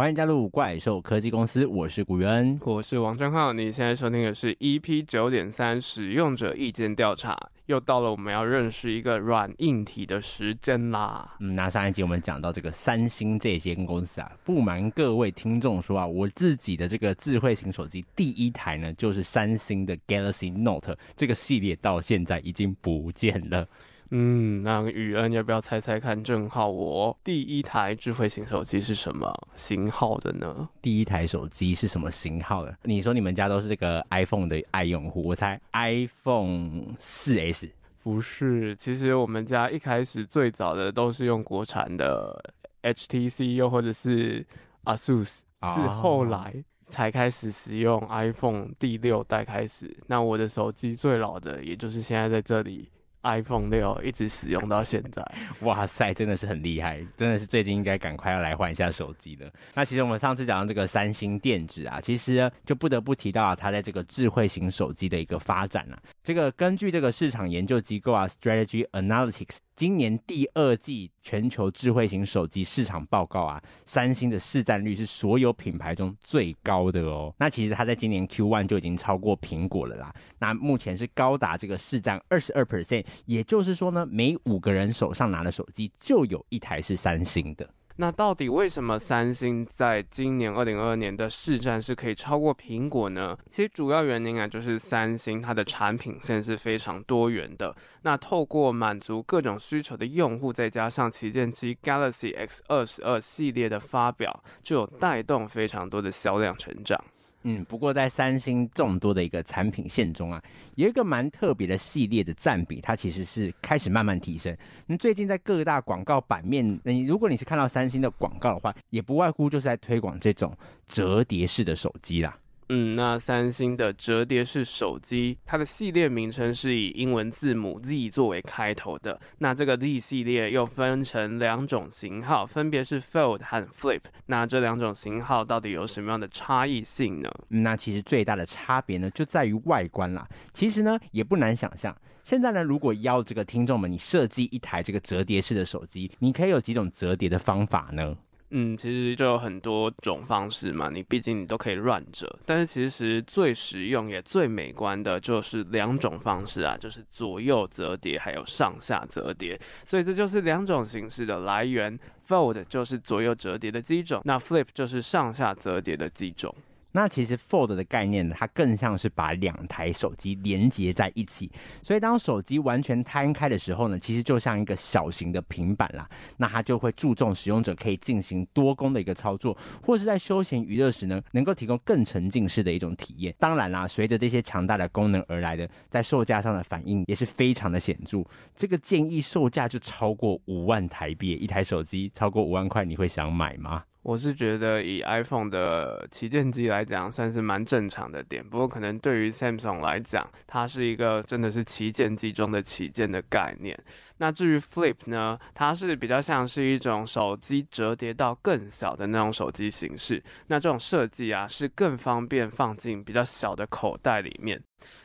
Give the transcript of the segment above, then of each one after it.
欢迎加入怪兽科技公司，我是古元，我是王正浩。你现在收听的是 EP 九点三使用者意见调查，又到了我们要认识一个软硬体的时间啦。嗯，那上一集我们讲到这个三星这间公司啊，不瞒各位听众说啊，我自己的这个智慧型手机第一台呢，就是三星的 Galaxy Note 这个系列，到现在已经不见了。嗯，那雨恩要不要猜猜看？正好我第一台智慧型手机是什么型号的呢？第一台手机是什么型号的？你说你们家都是这个 iPhone 的爱用户，我猜 iPhone 4S 不是。其实我们家一开始最早的都是用国产的 HTC，又或者是 ASUS，是后来才开始使用 iPhone 第六代开始。那我的手机最老的，也就是现在在这里。iPhone 六一直使用到现在，哇塞，真的是很厉害，真的是最近应该赶快要来换一下手机了。那其实我们上次讲到这个三星电子啊，其实就不得不提到啊，它在这个智慧型手机的一个发展啊。这个根据这个市场研究机构啊，Strategy Analytics。今年第二季全球智慧型手机市场报告啊，三星的市占率是所有品牌中最高的哦。那其实它在今年 Q1 就已经超过苹果了啦。那目前是高达这个市占二十二 percent，也就是说呢，每五个人手上拿的手机就有一台是三星的。那到底为什么三星在今年二零二二年的市占是可以超过苹果呢？其实主要原因啊，就是三星它的产品线是非常多元的。那透过满足各种需求的用户，再加上旗舰机 Galaxy X 二十二系列的发表，就有带动非常多的销量成长。嗯，不过在三星众多的一个产品线中啊，有一个蛮特别的系列的占比，它其实是开始慢慢提升。那最近在各大广告版面，你如果你是看到三星的广告的话，也不外乎就是在推广这种折叠式的手机啦。嗯，那三星的折叠式手机，它的系列名称是以英文字母 Z 作为开头的。那这个 Z 系列又分成两种型号，分别是 Fold 和 Flip。那这两种型号到底有什么样的差异性呢？那其实最大的差别呢，就在于外观啦。其实呢，也不难想象。现在呢，如果要这个听众们，你设计一台这个折叠式的手机，你可以有几种折叠的方法呢？嗯，其实就有很多种方式嘛，你毕竟你都可以乱折，但是其实最实用也最美观的就是两种方式啊，就是左右折叠还有上下折叠，所以这就是两种形式的来源，Fold 就是左右折叠的机种，那 Flip 就是上下折叠的机种。那其实 Fold 的概念呢，它更像是把两台手机连接在一起，所以当手机完全摊开的时候呢，其实就像一个小型的平板啦。那它就会注重使用者可以进行多工的一个操作，或是在休闲娱乐时呢，能够提供更沉浸式的一种体验。当然啦，随着这些强大的功能而来的，在售价上的反应也是非常的显著。这个建议售价就超过五万台币，一台手机超过五万块，你会想买吗？我是觉得以 iPhone 的旗舰机来讲，算是蛮正常的点。不过可能对于 Samsung 来讲，它是一个真的是旗舰机中的旗舰的概念。那至于 Flip 呢，它是比较像是一种手机折叠到更小的那种手机形式。那这种设计啊，是更方便放进比较小的口袋里面。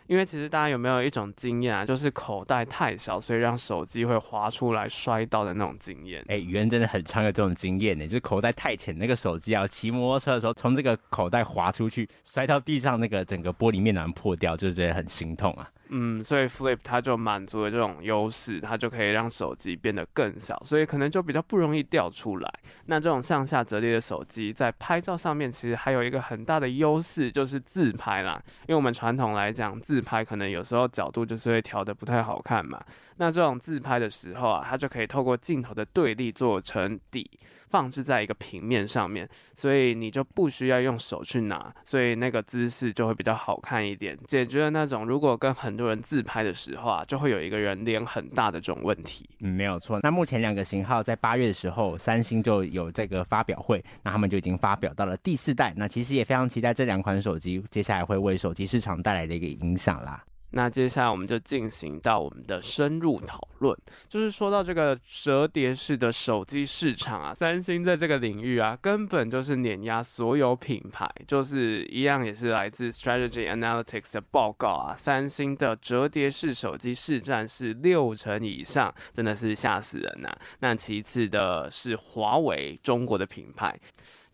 因为其实大家有没有一种经验啊，就是口袋太小，所以让手机会滑出来摔到的那种经验。哎，宇恩真的很常有这种经验呢，就是口袋太浅，那个手机啊，骑摩托车的时候从这个口袋滑出去，摔到地上，那个整个玻璃面板破掉，就觉得很心痛啊。嗯，所以 Flip 它就满足了这种优势，它就可以让手机变得更小，所以可能就比较不容易掉出来。那这种向下折叠的手机，在拍照上面其实还有一个很大的优势，就是自拍啦。因为我们传统来讲，自拍可能有时候角度就是会调得不太好看嘛。那这种自拍的时候啊，它就可以透过镜头的对立做成底。放置在一个平面上面，所以你就不需要用手去拿，所以那个姿势就会比较好看一点，解决了那种如果跟很多人自拍的时候啊，就会有一个人脸很大的这种问题。嗯，没有错。那目前两个型号在八月的时候，三星就有这个发表会，那他们就已经发表到了第四代。那其实也非常期待这两款手机接下来会为手机市场带来的一个影响啦。那接下来我们就进行到我们的深入讨论，就是说到这个折叠式的手机市场啊，三星在这个领域啊，根本就是碾压所有品牌，就是一样也是来自 Strategy Analytics 的报告啊，三星的折叠式手机市占是六成以上，真的是吓死人呐、那其次的是华为，中国的品牌。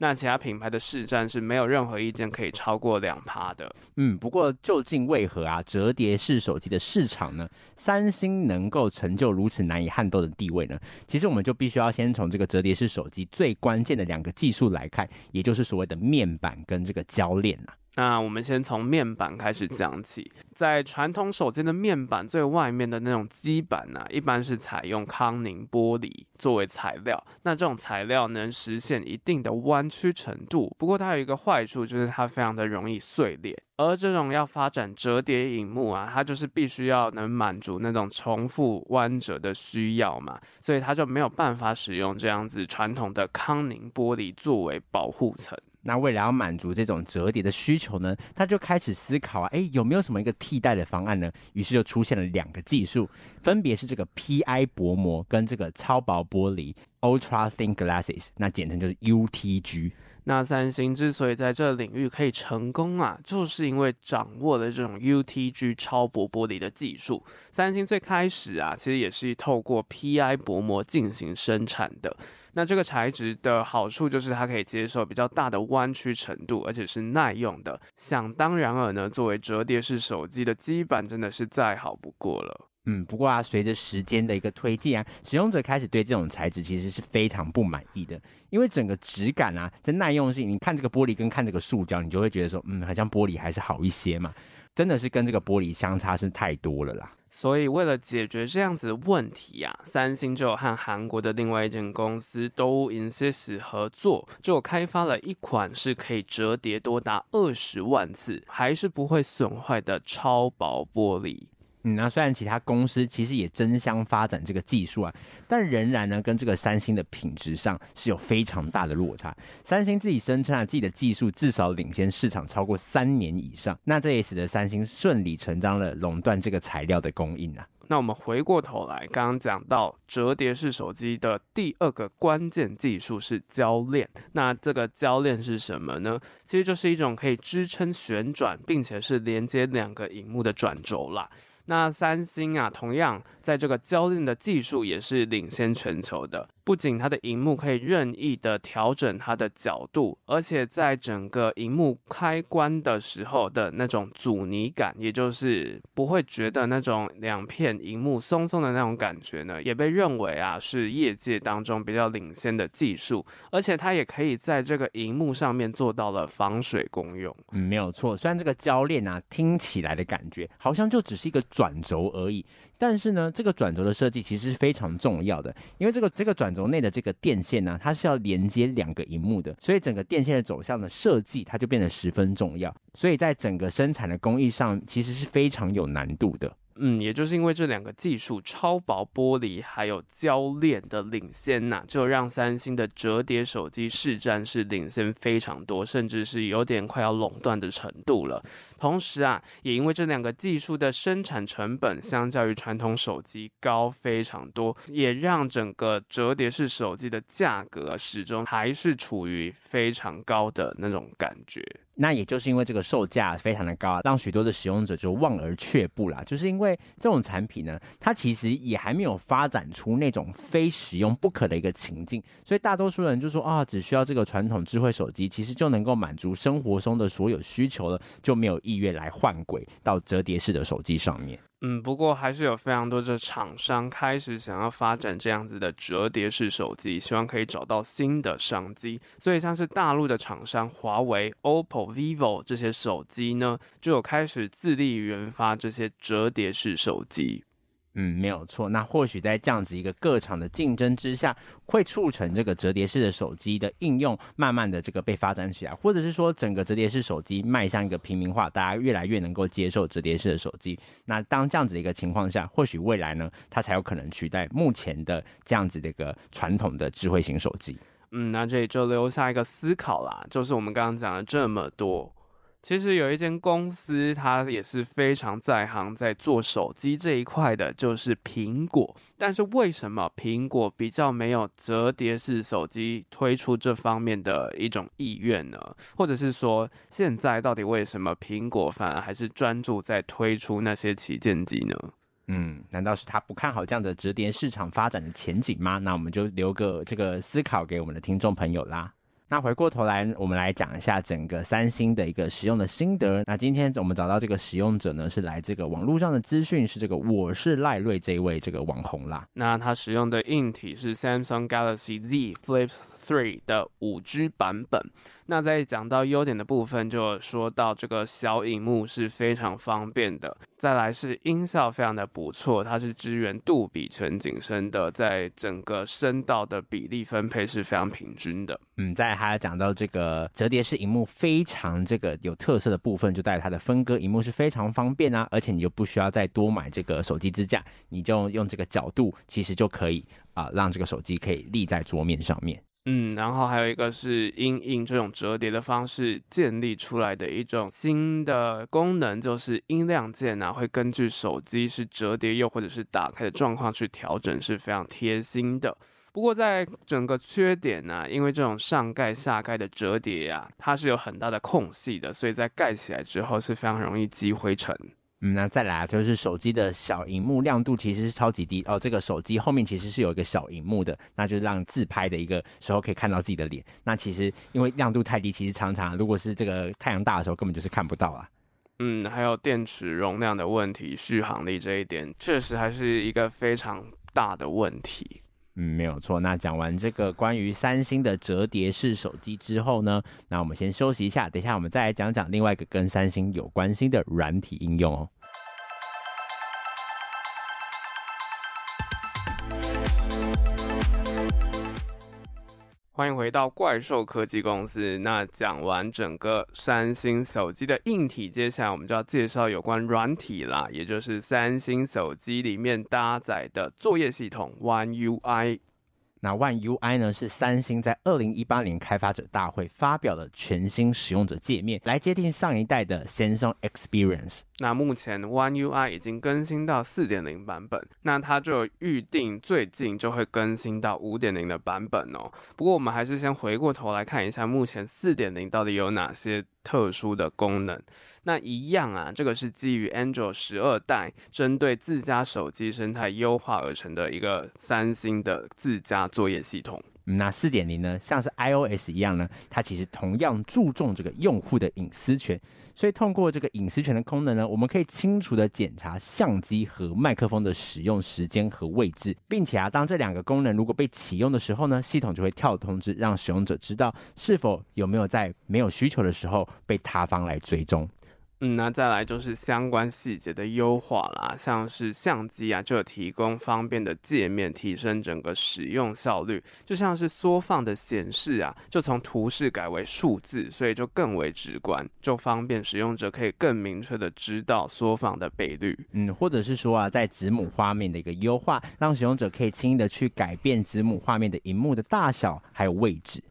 那其他品牌的市占是没有任何意见可以超过两趴的。嗯，不过究竟为何啊，折叠式手机的市场呢，三星能够成就如此难以撼动的地位呢？其实我们就必须要先从这个折叠式手机最关键的两个技术来看，也就是所谓的面板跟这个铰链啊。那我们先从面板开始讲起，在传统手机的面板最外面的那种基板呢、一般是采用康宁玻璃作为材料。那这种材料能实现一定的弯曲程度，不过它有一个坏处，就是它非常的容易碎裂。而这种要发展折叠荧幕啊，它就是必须要能满足那种重复弯折的需要嘛，所以它就没有办法使用这样子传统的康宁玻璃作为保护层。那为了要满足这种折叠的需求呢，他就开始思考啊，哎，有没有什么一个替代的方案呢？于是就出现了两个技术，分别是这个 PI 薄膜跟这个超薄玻璃 Ultra Thin Glasses，那简称就是 UTG。那三星之所以在这领域可以成功啊，就是因为掌握了这种 UTG 超薄玻璃的技术。三星最开始啊，其实也是透过 PI 薄膜进行生产的。那这个材质的好处就是它可以接受比较大的弯曲程度，而且是耐用的。想当然尔呢，作为折叠式手机的基板，真的是再好不过了。嗯，不过啊，随着时间的一个推进啊，使用者开始对这种材质其实是非常不满意的，因为整个质感啊，这耐用性，你看这个玻璃跟看这个塑胶，你就会觉得说，嗯，好像玻璃还是好一些嘛，真的是跟这个玻璃相差是太多了啦。所以为了解决这样子的问题啊，三星就和韩国的另外一间公司 d o insist 合作，就开发了一款是可以折叠多达二十万次，还是不会损坏的超薄玻璃。嗯，那虽然其他公司其实也争相发展这个技术啊，但仍然呢，跟这个三星的品质上是有非常大的落差。三星自己声称啊，自己的技术至少领先市场超过三年以上，那这也使得三星顺理成章的垄断这个材料的供应啊。那我们回过头来，刚刚讲到折叠式手机的第二个关键技术是铰链，那这个铰链是什么呢？其实就是一种可以支撑旋转，并且是连接两个荧幕的转轴啦。那三星啊，同样在这个胶印的技术也是领先全球的。不仅它的荧幕可以任意的调整它的角度，而且在整个荧幕开关的时候的那种阻尼感，也就是不会觉得那种两片荧幕松松的那种感觉呢，也被认为啊是业界当中比较领先的技术。而且它也可以在这个荧幕上面做到了防水功用。嗯，没有错。虽然这个铰链啊听起来的感觉好像就只是一个转轴而已。但是呢，这个转轴的设计其实是非常重要的，因为这个这个转轴内的这个电线呢，它是要连接两个荧幕的，所以整个电线的走向的设计，它就变得十分重要。所以在整个生产的工艺上，其实是非常有难度的。嗯，也就是因为这两个技术，超薄玻璃还有胶链的领先呐、就让三星的折叠手机市占是领先非常多，甚至是有点快要垄断的程度了。同时啊，也因为这两个技术的生产成本相较于传统手机高非常多，也让整个折叠式手机的价格始终还是处于非常高的那种感觉。那也就是因为这个售价非常的高，让许多的使用者就望而却步啦。就是因为这种产品呢，它其实也还没有发展出那种非使用不可的一个情境，所以大多数人就说啊，只需要这个传统智慧手机，其实就能够满足生活中的所有需求了，就没有意愿来换轨到折叠式的手机上面。嗯，不过还是有非常多的厂商开始想要发展这样子的折叠式手机，希望可以找到新的商机。所以像是大陆的厂商华为、OPPO、VIVO 这些手机呢，就有开始自力研发这些折叠式手机。嗯，没有错。那或许在这样子一个各厂的竞争之下，会促成这个折叠式的手机的应用慢慢的这个被发展起来，或者是说整个折叠式手机迈向一个平民化，大家越来越能够接受折叠式的手机。那当这样子一个情况下，或许未来呢，它才有可能取代目前的这样子的一个传统的智慧型手机。嗯，那这里就留下一个思考啦，就是我们刚刚讲了这么多。其实有一间公司，它也是非常在行，在做手机这一块的，就是苹果。但是为什么苹果比较没有折叠式手机推出这方面的一种意愿呢？或者是说，现在到底为什么苹果反而还是专注在推出那些旗舰机呢？嗯，难道是他不看好这样的折叠市场发展的前景吗？那我们就留个这个思考给我们的听众朋友啦。那回过头来，我们来讲一下整个三星的一个使用的心得。那今天我们找到这个使用者呢，是来这个网络上的资讯，是这个我是赖瑞这一位这个网红啦。那他使用的硬体是 Samsung Galaxy Z Flip 3的五 G 版本。那在讲到优点的部分，就说到这个小荧幕是非常方便的。再来是音效非常的不错，它是支援杜比全景声的，在整个声道的比例分配是非常平均的。嗯，再还要讲到这个折叠式荧幕非常这个有特色的部分，就在它的分割荧幕是非常方便啊，而且你就不需要再多买这个手机支架，你就用这个角度，其实就可以啊、让这个手机可以立在桌面上面。嗯，然后还有一个是因应这种折叠的方式建立出来的一种新的功能，就是音量键啊，会根据手机是折叠又或者是打开的状况去调整，是非常贴心的。不过在整个缺点呢、因为这种上盖下盖的折叠呀、它是有很大的空隙的，所以在盖起来之后是非常容易积灰尘。嗯，那再来，就是手机的小荧幕亮度其实是超级低哦。这个手机后面其实是有一个小荧幕的，那就让自拍的一个时候可以看到自己的脸。那其实因为亮度太低，其实常常如果是这个太阳大的时候，根本就是看不到啊。嗯，还有电池容量的问题，续航力这一点确实还是一个非常大的问题。嗯，没有错。那讲完这个关于三星的折叠式手机之后呢，那我们先休息一下，等一下我们再来讲讲另外一个跟三星有关心的软体应用哦。欢迎回到怪兽科技公司。那讲完整个三星手机的硬体，接下来我们就要介绍有关软体啦，也就是三星手机里面搭载的作业系统 One UI。那 One UI 呢，是三星在二零一八年开发者大会发表的全新使用者界面，来接替上一代的 Samsung Experience。那目前 One UI 已经更新到四点零版本，那它就预定最近就会更新到五点零的版本哦。不过我们还是先回过头来看一下，目前四点零到底有哪些特殊的功能。那一样啊，这个是基于 Android 十二代，针对自家手机生态优化而成的一个三星的自家作业系统。那四点零呢，像是 iOS 一样呢，它其实同样注重这个用户的隐私权，所以通过这个隐私权的功能呢，我们可以清楚地检查相机和麦克风的使用时间和位置，并且啊，当这两个功能如果被启用的时候呢，系统就会跳通知，让使用者知道是否有没有在没有需求的时候被他方来追踪。嗯，那再来就是相关细节的优化啦，像是相机啊，就提供方便的界面，提升整个使用效率。就像是缩放的显示啊，就从图示改为数字，所以就更为直观，就方便使用者可以更明确的知道缩放的倍率。嗯，或者是说啊，在子母画面的一个优化，让使用者可以轻易的去改变子母画面的荧幕的大小还有位置。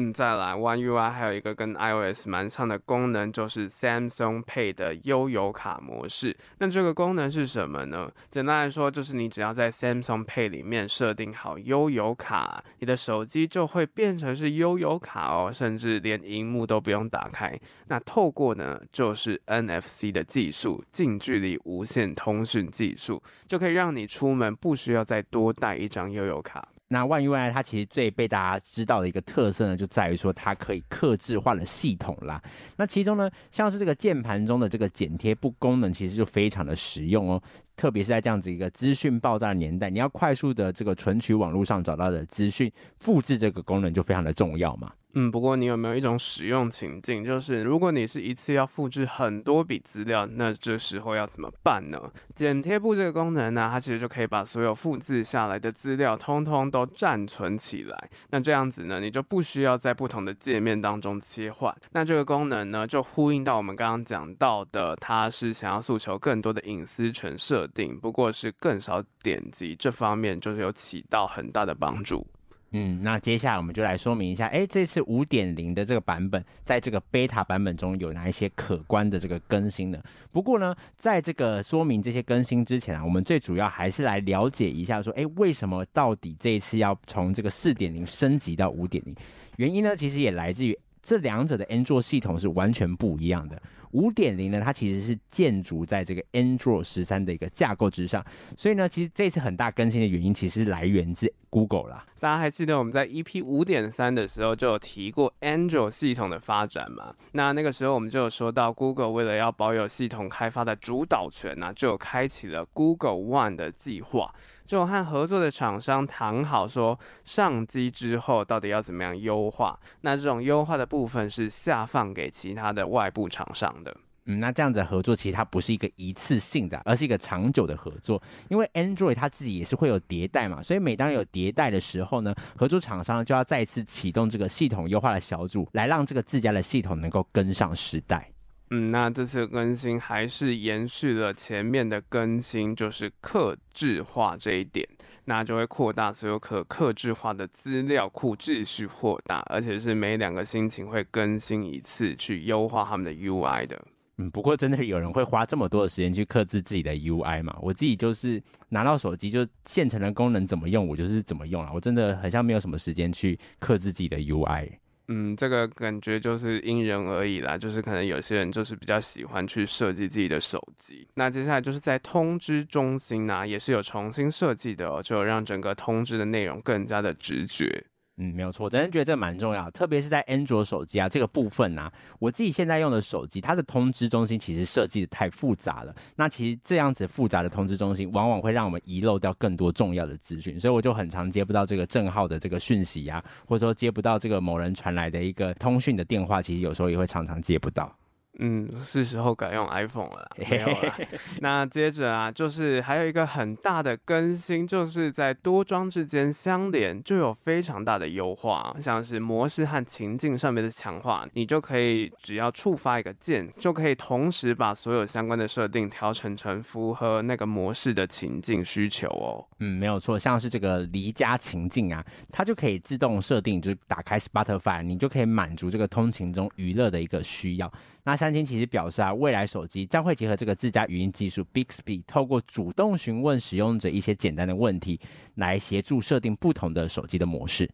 嗯，再来，One UI 还有一个跟 iOS 蛮像的功能，就是 Samsung Pay 的悠游卡模式。那这个功能是什么呢？简单来说，就是你只要在 Samsung Pay 里面设定好悠游卡，你的手机就会变成是悠游卡哦，甚至连荧幕都不用打开。那透过呢，就是 NFC 的技术，近距离无线通讯技术，就可以让你出门不需要再多带一张悠游卡。那 One UI 它其实最被大家知道的一个特色呢，就在于说它可以克制化的系统啦。那其中呢，像是这个键盘中的这个剪贴布功能，其实就非常的实用哦。特别是在这样子一个资讯爆炸的年代，你要快速的这个存取网络上找到的资讯，复制这个功能就非常的重要嘛。嗯，不过你有没有一种使用情境，就是如果你是一次要复制很多笔资料，那这时候要怎么办呢？剪贴簿这个功能呢，它其实就可以把所有复制下来的资料通通都暂存起来。那这样子呢，你就不需要在不同的界面当中切换。那这个功能呢，就呼应到我们刚刚讲到的，它是想要诉求更多的隐私权设定，不过是更少点击，这方面就是有起到很大的帮助。嗯，那接下来我们就来说明一下，哎，这次五点零的这个版本，在这个 beta 版本中有哪一些可观的这个更新呢？不过呢，在这个说明这些更新之前啊，我们最主要还是来了解一下，说，哎，为什么到底这一次要从这个四点零升级到五点零？原因呢，其实也来自于。这两者的 Android 系统是完全不一样的。五点零呢，它其实是建筑在这个 Android 十三的一个架构之上，所以呢，其实这次很大更新的原因，其实来源自 Google 啦。大家还记得我们在 EP 五点三的时候就有提过 Android 系统的发展嘛？那那个时候我们就有说到，Google 为了要保有系统开发的主导权呢、啊，就有开启了 Google One 的计划，就和合作的厂商谈好说，上机之后到底要怎么样优化。那这种优化的部分是下放给其他的外部厂商的。嗯，那这样子的合作其实它不是一个一次性的，而是一个长久的合作。因为 Android 它自己也是会有迭代嘛，所以每当有迭代的时候呢，合作厂商就要再次启动这个系统优化的小组，来让这个自家的系统能够跟上时代。嗯，那这次更新还是延续了前面的更新，就是克制化这一点，那就会扩大所有可克制化的资料库，继续扩大，而且是每两个星期会更新一次，去优化他们的 UI 的。嗯，不过真的有人会花这么多的时间去克制自己的 UI 嘛？我自己就是拿到手机就现成的功能怎么用，我就是怎么用了。我真的好像没有什么时间去克制自己的 UI。嗯，这个感觉就是因人而异啦，就是可能有些人就是比较喜欢去设计自己的手机。那接下来就是在通知中心呢、也是有重新设计的哦，就让整个通知的内容更加的直觉。嗯，没有错，我真的觉得这蛮重要，特别是在安卓手机啊这个部分啊，我自己现在用的手机，它的通知中心其实设计的太复杂了。那其实这样子复杂的通知中心，往往会让我们遗漏掉更多重要的资讯，所以我就很常接不到这个账号的这个讯息啊，或者说接不到这个某人传来的一个通讯的电话，其实有时候也会常常接不到。嗯，是时候改用 iPhone 了啦，没有啦。那接着啊，就是还有一个很大的更新，就是在多装置间相连就有非常大的优化，像是模式和情境上面的强化，你就可以只要触发一个键，就可以同时把所有相关的设定调整成符合那个模式的情境需求哦。嗯，没有错，像是这个离家情境啊，它就可以自动设定，就是打开 Spotify，你就可以满足这个通勤中娱乐的一个需要。那三星其实表示啊，未来手机将会结合这个自家语音技术 Bixby，透过主动询问使用者一些简单的问题，来协助设定不同的手机的模式。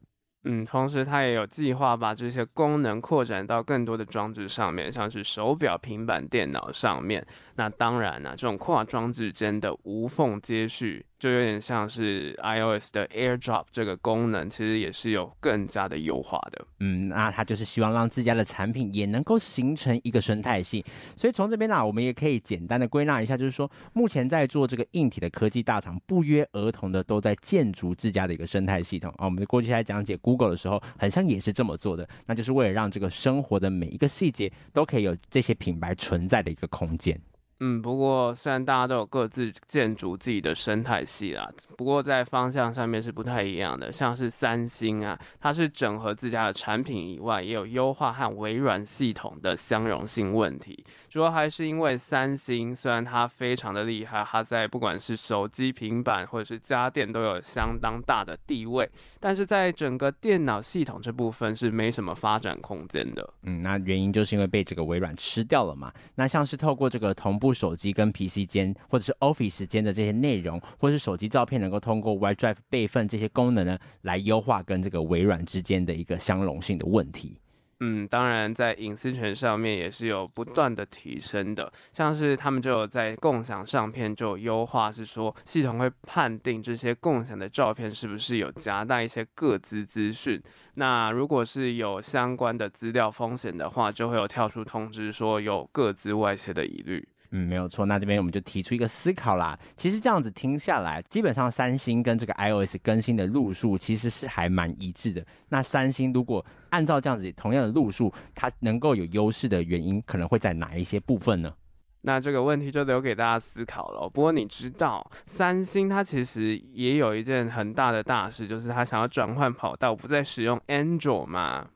嗯，同时它也有计划把这些功能扩展到更多的装置上面，像是手表、平板电脑上面。那当然呢、啊，这种跨装置间的无缝接续。就有点像是 iOS 的 AirDrop 这个功能，其实也是有更加的优化的。嗯，那它就是希望让自家的产品也能够形成一个生态系。所以从这边呢、我们也可以简单的归纳一下，就是说目前在做这个硬体的科技大厂，不约而同的都在建筑自家的一个生态系统啊。我们过去在讲解 Google 的时候，很像也是这么做的，那就是为了让这个生活的每一个细节都可以有这些品牌存在的一个空间。嗯，不过虽然大家都有各自建筑自己的生态系啦，不过在方向上面是不太一样的。像是三星啊，它是整合自家的产品以外，也有优化和微软系统的相容性问题。主要还是因为三星虽然它非常的厉害，它在不管是手机、平板或者是家电都有相当大的地位，但是在整个电脑系统这部分是没什么发展空间的。嗯，那原因就是因为被这个微软吃掉了嘛。那像是透过这个同步。部手机跟 PC 间，或者是 Office 间的这些内容，或是手机照片，能够通过 OneDrive 备份这些功能呢，来优化跟这个微软之间的一个相容性的问题。嗯，当然，在隐私权上面也是有不断的提升的，像是他们就有在共享相片就有优化，是说系统会判定这些共享的照片是不是有夹带一些个资资讯，那如果是有相关的资料风险的话，就会有跳出通知说有个资外泄的疑虑。嗯，没有错。那这边我们就提出一个思考啦。其实这样子听下来，基本上三星跟这个 iOS 更新的路数其实是还蛮一致的。那三星如果按照这样子同样的路数，它能够有优势的原因，可能会在哪一些部分呢？那这个问题就留给大家思考了。不过你知道，三星它其实也有一件很大的大事，就是它想要转换跑道，不再使用 Android 嘛？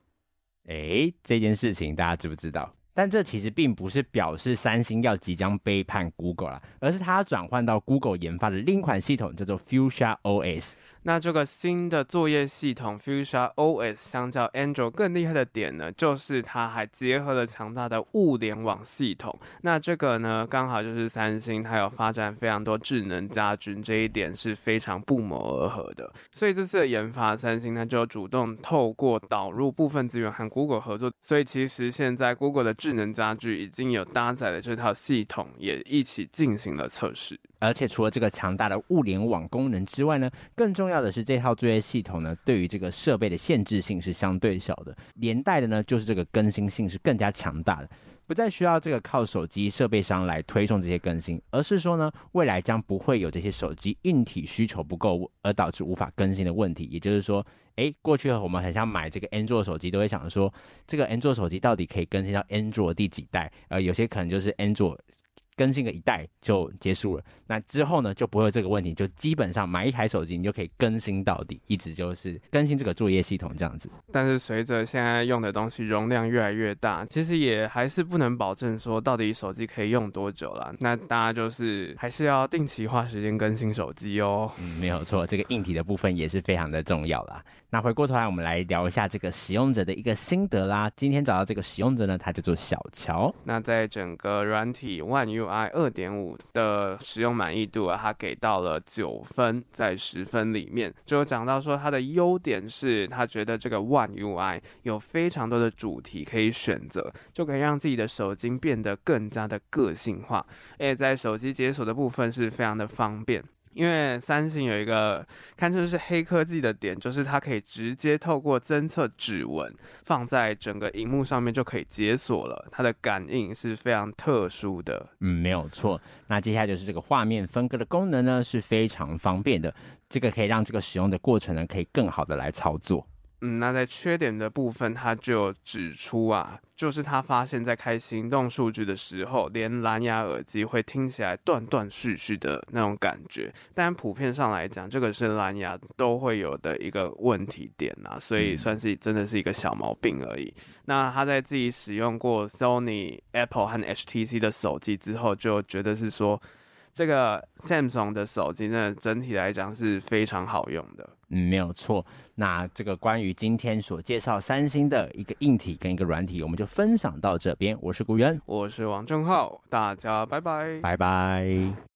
诶，这件事情大家知不知道？但这其实并不是表示三星要即将背叛 Google 啦，而是它转换到 Google 研发的另一款系统，叫做 Fuchsia OS。那这个新的作业系统 Fuchsia OS 相较 Android 更厉害的点呢，就是它还结合了强大的物联网系统。那这个呢，刚好就是三星它有发展非常多智能家居，这一点是非常不谋而合的。所以这次的研发，三星它就主动透过导入部分资源和 Google 合作。所以其实现在 Google 的智智能家居已经有搭载的这套系统，也一起进行了测试。而且除了这个强大的物联网功能之外呢，更重要的是这套作业系统呢，对于这个设备的限制性是相对小的，连带的呢就是这个更新性是更加强大的，不再需要这个靠手机设备商来推送这些更新，而是说呢，未来将不会有这些手机硬体需求不够而导致无法更新的问题。也就是说，诶，过去我们很想买这个 Android 手机，都会想说，这个 Android 手机到底可以更新到 Android 第几代？呃，有些可能就是 Android。更新个一代就结束了，那之后呢就不会有这个问题，就基本上买一台手机你就可以更新到底，一直就是更新这个作业系统这样子。但是随着现在用的东西容量越来越大，其实也还是不能保证说到底手机可以用多久啦。那大家就是还是要定期花时间更新手机哦。嗯，没有错，这个硬体的部分也是非常的重要啦。那回过头来，我们来聊一下这个使用者的一个心得啦。今天找到这个使用者呢，他叫做小乔。那在整个软体 One UI。UI 二点五的使用满意度啊，它给到了九分，在十分里面就讲到说，它的优点是他觉得这个 One UI 有非常多的主题可以选择，就可以让自己的手机变得更加的个性化，而且在手机解锁的部分是非常的方便。因为三星有一个堪称是黑科技的点，就是它可以直接透过侦测指纹放在整个荧幕上面就可以解锁了，它的感应是非常特殊的。嗯，没有错。那接下来就是这个画面分割的功能呢，是非常方便的，这个可以让这个使用的过程呢，可以更好的来操作。嗯，那在缺点的部分，他就指出啊，就是他发现，在开行动数据的时候，连蓝牙耳机会听起来断断续续的那种感觉。但普遍上来讲，这个是蓝牙都会有的一个问题点啊，所以算是真的是一个小毛病而已。那他在自己使用过 Sony、Apple 和 HTC 的手机之后，就觉得是说，这个 Samsung 的手机呢，整体来讲是非常好用的。嗯，没有错。那这个关于今天所介绍三星的一个硬体跟一个软体，我们就分享到这边。我是古元，我是王正浩，大家拜拜，拜拜。